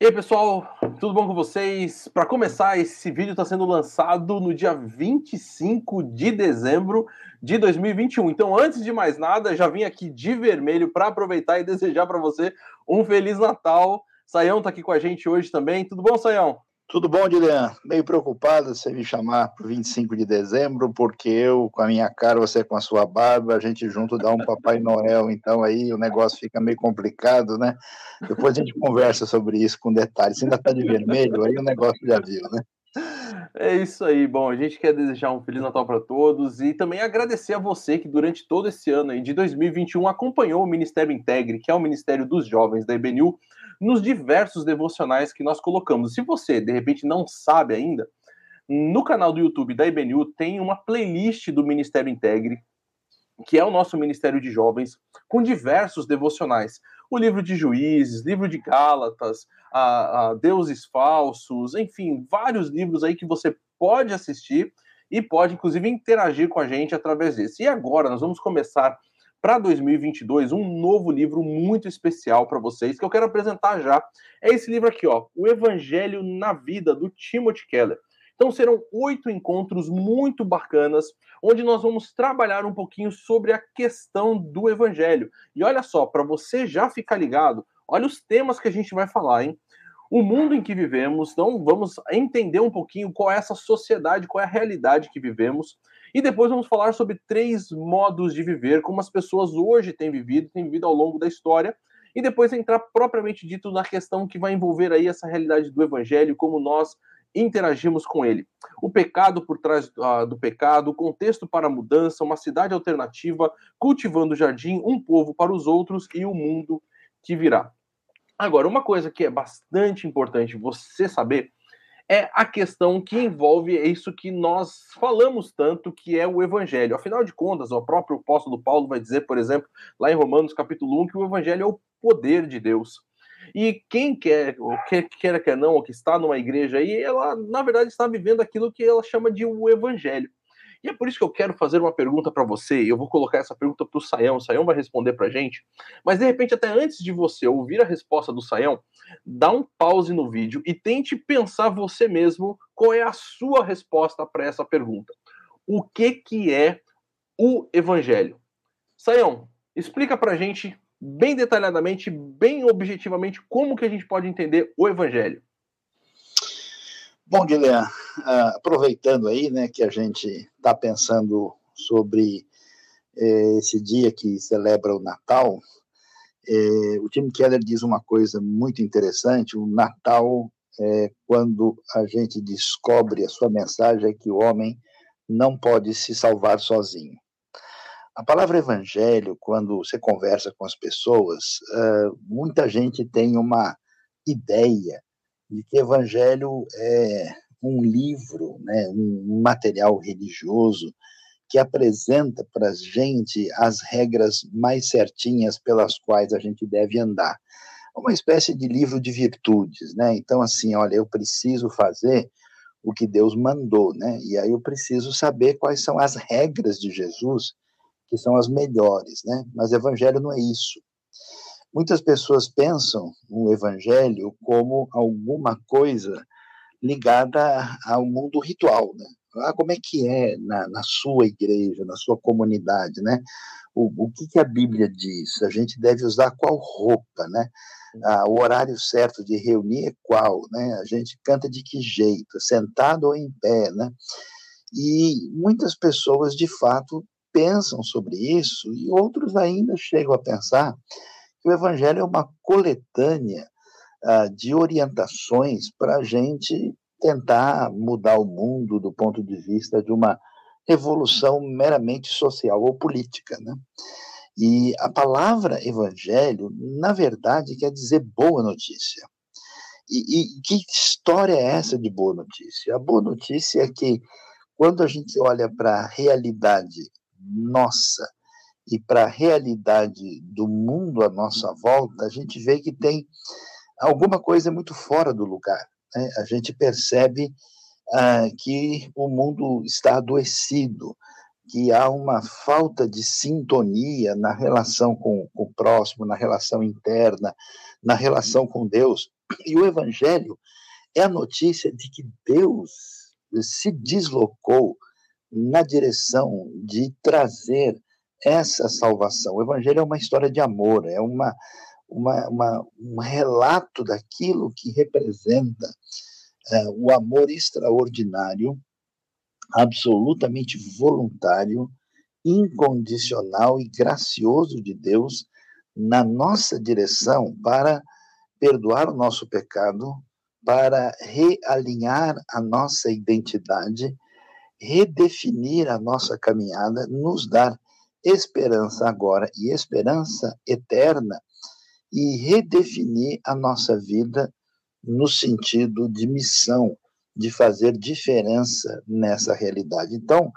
E aí, pessoal, tudo bom com vocês? Para começar, esse vídeo está sendo lançado no dia 25 de dezembro de 2021. Então, antes de mais nada, já vim aqui de vermelho para aproveitar e desejar para você um feliz Natal. Saião está aqui com a gente hoje também. Tudo bom, Saião? Tudo bom, Dilian? Meio preocupado você me chamar para 25 de dezembro, porque eu, com a minha cara, você com a sua barba, a gente junto dá um Papai Noel, então aí o negócio fica meio complicado, né? Depois a gente conversa sobre isso com detalhes. Se ainda está de vermelho, aí o negócio já viu, né? É isso aí. Bom, a gente quer desejar um Feliz Natal para todos e também agradecer a você que durante todo esse ano aí de 2021 acompanhou o Ministério Integre, que é o Ministério dos Jovens da IBNU, nos diversos devocionais que nós colocamos. Se você, de repente, não sabe ainda, no canal do YouTube da IBNU tem uma playlist do Ministério Integre, que é o nosso Ministério de Jovens, com diversos devocionais. O livro de Juízes, livro de Gálatas, a, a Deuses Falsos, enfim, vários livros aí que você pode assistir e pode, inclusive, interagir com a gente através desse. E agora nós vamos começar para 2022 um novo livro muito especial para vocês que eu quero apresentar já. É esse livro aqui, ó, O Evangelho na Vida do Timothy Keller. Então serão oito encontros muito bacanas, onde nós vamos trabalhar um pouquinho sobre a questão do Evangelho. E olha só, para você já ficar ligado, olha os temas que a gente vai falar, hein? O mundo em que vivemos, então vamos entender um pouquinho qual é essa sociedade, qual é a realidade que vivemos. E depois vamos falar sobre três modos de viver, como as pessoas hoje têm vivido, têm vivido ao longo da história, e depois entrar propriamente dito na questão que vai envolver aí essa realidade do evangelho, como nós interagimos com ele. O pecado por trás uh, do pecado, o contexto para a mudança, uma cidade alternativa, cultivando o jardim, um povo para os outros e o mundo que virá. Agora, uma coisa que é bastante importante você saber é a questão que envolve isso que nós falamos tanto, que é o evangelho. Afinal de contas, o próprio apóstolo Paulo vai dizer, por exemplo, lá em Romanos capítulo 1, que o evangelho é o poder de Deus. E quem quer, ou quer, quer quer não, ou que está numa igreja aí, ela, na verdade, está vivendo aquilo que ela chama de o evangelho. E é por isso que eu quero fazer uma pergunta para você. Eu vou colocar essa pergunta para o Saião. O Saião vai responder para gente. Mas de repente, até antes de você ouvir a resposta do Saião, dá um pause no vídeo e tente pensar você mesmo qual é a sua resposta para essa pergunta. O que que é o Evangelho? Saião, explica para gente bem detalhadamente, bem objetivamente, como que a gente pode entender o Evangelho. Bom, Guilherme, uh, aproveitando aí, né, que a gente está pensando sobre eh, esse dia que celebra o Natal, eh, o Tim Keller diz uma coisa muito interessante: o Natal é quando a gente descobre a sua mensagem é que o homem não pode se salvar sozinho. A palavra evangelho, quando você conversa com as pessoas, uh, muita gente tem uma ideia de que Evangelho é um livro, né, um material religioso que apresenta para a gente as regras mais certinhas pelas quais a gente deve andar. Uma espécie de livro de virtudes, né? Então, assim, olha, eu preciso fazer o que Deus mandou, né? E aí eu preciso saber quais são as regras de Jesus, que são as melhores, né? Mas Evangelho não é isso. Muitas pessoas pensam o evangelho como alguma coisa ligada ao mundo ritual, né? Ah, como é que é na, na sua igreja, na sua comunidade, né? O, o que, que a Bíblia diz? A gente deve usar qual roupa, né? Ah, o horário certo de reunir é qual, né? A gente canta de que jeito, sentado ou em pé, né? E muitas pessoas, de fato, pensam sobre isso e outros ainda chegam a pensar o Evangelho é uma coletânea uh, de orientações para a gente tentar mudar o mundo do ponto de vista de uma revolução meramente social ou política, né? E a palavra evangelho, na verdade, quer dizer boa notícia. E, e, que história é essa de boa notícia? A boa notícia é que quando a gente olha para a realidade nossa e para a realidade do mundo à nossa volta, a gente vê que tem alguma coisa muito fora do lugar. Né? A gente percebe ah, que o mundo está adoecido, que há uma falta de sintonia na relação com, com o próximo, na relação interna, na relação com Deus. E o Evangelho é a notícia de que Deus se deslocou na direção de trazer essa salvação. O Evangelho é uma história de amor, é uma, uma, uma um relato daquilo que representa é, o amor extraordinário, absolutamente voluntário, incondicional e gracioso de Deus na nossa direção para perdoar o nosso pecado, para realinhar a nossa identidade, redefinir a nossa caminhada, nos dar esperança agora e esperança eterna e redefinir a nossa vida no sentido de missão, de fazer diferença nessa realidade. Então,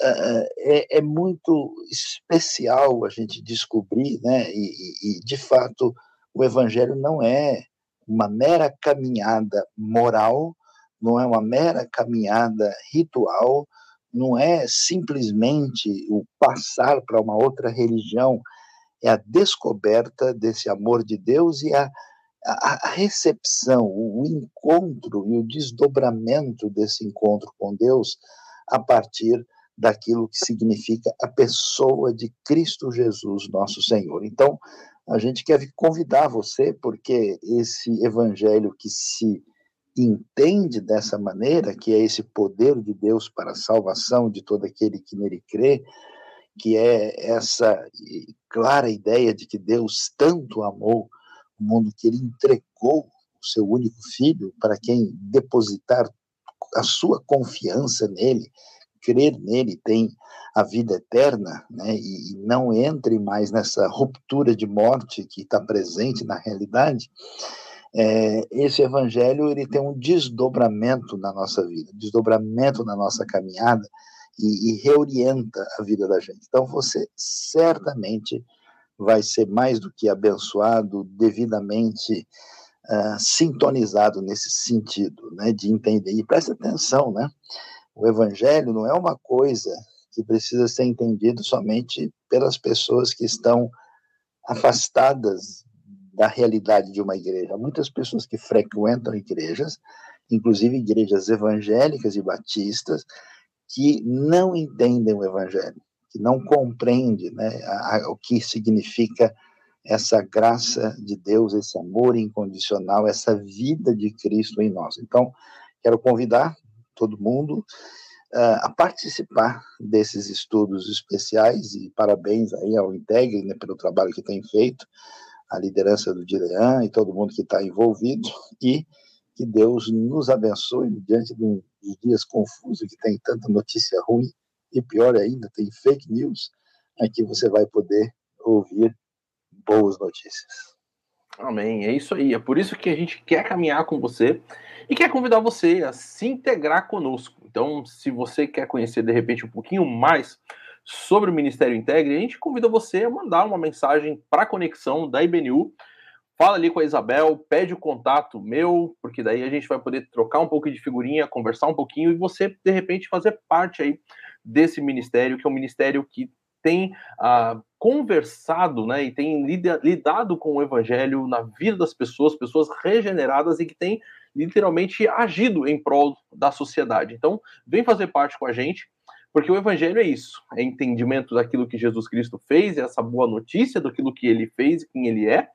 é, é muito especial a gente descobrir, né? E, e, de fato, o Evangelho não é uma mera caminhada moral, não é uma mera caminhada ritual, não é simplesmente o passar para uma outra religião, é a descoberta desse amor de Deus e a, a, recepção, o encontro e o desdobramento desse encontro com Deus a partir daquilo que significa a pessoa de Cristo Jesus, nosso Senhor. Então, a gente quer convidar você, porque esse evangelho que se entende dessa maneira, que é esse poder de Deus para a salvação de todo aquele que nele crê, que é essa clara ideia de que Deus tanto amou o mundo que ele entregou o seu único filho para quem depositar a sua confiança nele, crer nele tem a vida eterna, né, e, não entre mais nessa ruptura de morte que está presente na realidade, é, esse evangelho ele tem um desdobramento na nossa vida, desdobramento na nossa caminhada e, e reorienta a vida da gente. Então você certamente vai ser mais do que abençoado, devidamente uh, sintonizado nesse sentido, né, de entender. E presta atenção, né? O evangelho não é uma coisa que precisa ser entendido somente pelas pessoas que estão afastadas da realidade de uma igreja. Muitas pessoas que frequentam igrejas, inclusive igrejas evangélicas e batistas, que não entendem o evangelho, que não compreendem né, a, a, o que significa essa graça de Deus, esse amor incondicional, essa vida de Cristo em nós. Então, quero convidar todo mundo uh, a participar desses estudos especiais e parabéns aí ao Integre né, pelo trabalho que tem feito, a liderança do Dilean e todo mundo que está envolvido e que Deus nos abençoe diante de dias confusos que tem tanta notícia ruim e pior ainda, tem fake news, aqui você vai poder ouvir boas notícias. Amém. É isso aí. É por isso que a gente quer caminhar com você e quer convidar você a se integrar conosco. Então, se você quer conhecer de repente um pouquinho mais sobre o Ministério Integre, a gente convida você a mandar uma mensagem para a conexão da IBNU. Fala ali com a Isabel, pede o contato meu, porque daí a gente vai poder trocar um pouco de figurinha, conversar um pouquinho e você, de repente, fazer parte aí desse ministério, que é um ministério que tem ah, conversado né, e tem lidado com o evangelho na vida das pessoas, pessoas regeneradas e que tem literalmente agido em prol da sociedade. Então, vem fazer parte com a gente, porque o evangelho é isso, é entendimento daquilo que Jesus Cristo fez, é essa boa notícia daquilo que ele fez e quem ele é,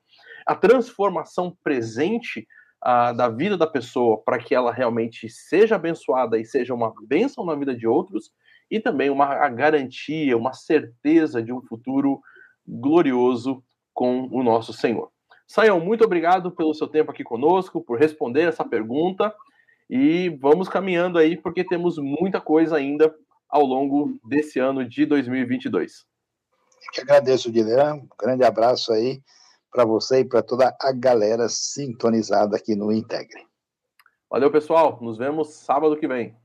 a transformação presente ah, da vida da pessoa para que ela realmente seja abençoada e seja uma bênção na vida de outros, e também uma garantia, uma certeza de um futuro glorioso com o nosso Senhor. Saião, muito obrigado pelo seu tempo aqui conosco, por responder essa pergunta e vamos caminhando aí porque temos muita coisa ainda ao longo desse ano de 2022. Eu que agradeço, Guilherme. Um grande abraço aí para você e para toda a galera sintonizada aqui no Integre. Valeu, pessoal. Nos vemos sábado que vem.